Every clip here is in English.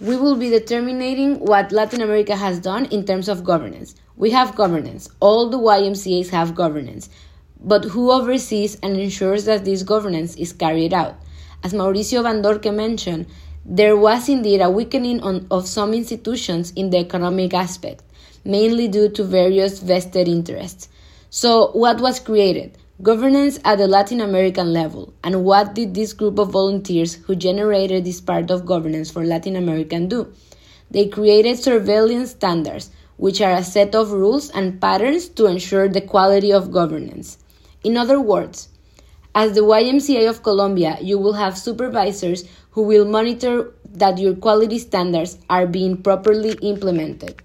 We will be determining what Latin America has done in terms of governance. We have governance. All the YMCAs have governance. But who oversees and ensures that this governance is carried out? As Mauricio Van mentioned, there was indeed a weakening on, of some institutions in the economic aspect, mainly due to various vested interests. So, what was created? Governance at the Latin American level. And what did this group of volunteers who generated this part of governance for Latin American do? They created surveillance standards, which are a set of rules and patterns to ensure the quality of governance. In other words, as the YMCA of Colombia, you will have supervisors who will monitor that your quality standards are being properly implemented.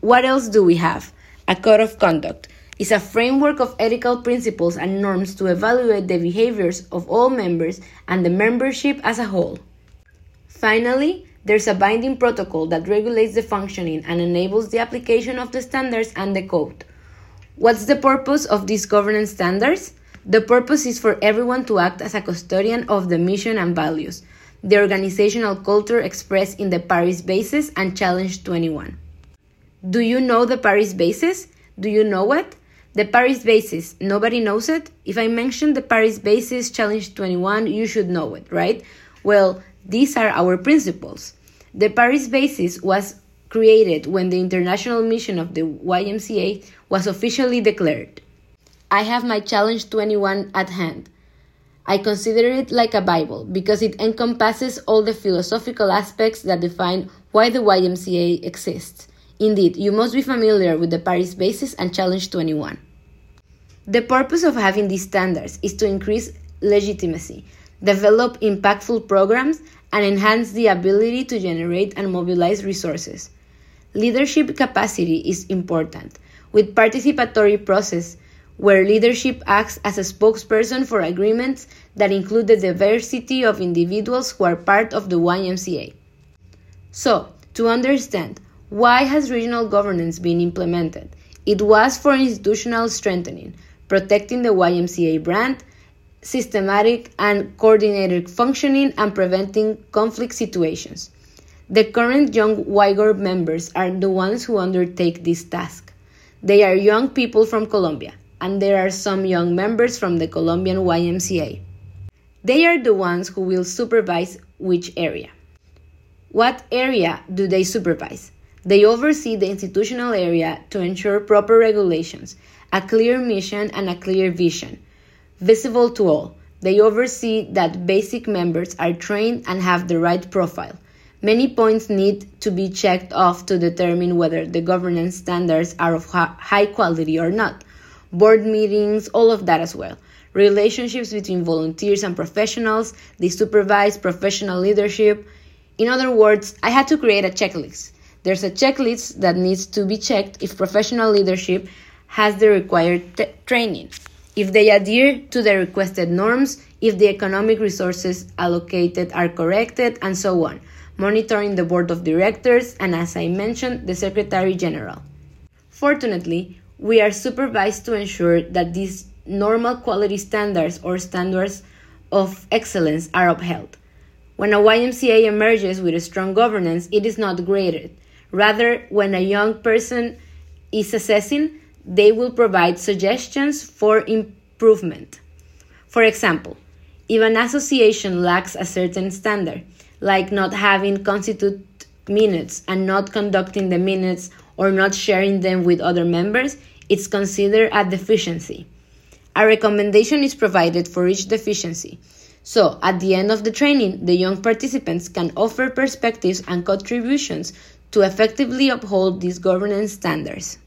What else do we have? A code of conduct is a framework of ethical principles and norms to evaluate the behaviors of all members and the membership as a whole. Finally, there's a binding protocol that regulates the functioning and enables the application of the standards and the code. What's the purpose of these governance standards? The purpose is for everyone to act as a custodian of the mission and values, the organizational culture expressed in the Paris Basis and Challenge 21. Do you know the Paris Basis? Do you know it? The Paris Basis, nobody knows it? If I mention the Paris Basis Challenge 21, you should know it, right? Well, these are our principles. The Paris Basis was created when the international mission of the YMCA was officially declared. I have my Challenge 21 at hand. I consider it like a Bible because it encompasses all the philosophical aspects that define why the YMCA exists. Indeed, you must be familiar with the Paris Basis and Challenge 21. The purpose of having these standards is to increase legitimacy, develop impactful programs, and enhance the ability to generate and mobilize resources. Leadership capacity is important, with participatory process where leadership acts as a spokesperson for agreements that include the diversity of individuals who are part of the YMCA. So, to understand why has regional governance been implemented? It was for institutional strengthening, protecting the YMCA brand, systematic and coordinated functioning, and preventing conflict situations. The current young YGOR members are the ones who undertake this task. They are young people from Colombia, and there are some young members from the Colombian YMCA. They are the ones who will supervise which area. What area do they supervise? They oversee the institutional area to ensure proper regulations, a clear mission, and a clear vision. Visible to all, they oversee that basic members are trained and have the right profile. Many points need to be checked off to determine whether the governance standards are of high quality or not. Board meetings, all of that as well. Relationships between volunteers and professionals, they supervise professional leadership. In other words, I had to create a checklist there's a checklist that needs to be checked if professional leadership has the required training, if they adhere to the requested norms, if the economic resources allocated are corrected, and so on, monitoring the board of directors and, as I mentioned, the secretary general. Fortunately, we are supervised to ensure that these normal quality standards or standards of excellence are upheld. When a YMCA emerges with a strong governance, it is not graded. Rather, when a young person is assessing, they will provide suggestions for improvement. For example, if an association lacks a certain standard, like not having constitute minutes and not conducting the minutes or not sharing them with other members, it's considered a deficiency. A recommendation is provided for each deficiency. So, at the end of the training, the young participants can offer perspectives and contributions to effectively uphold these governance standards.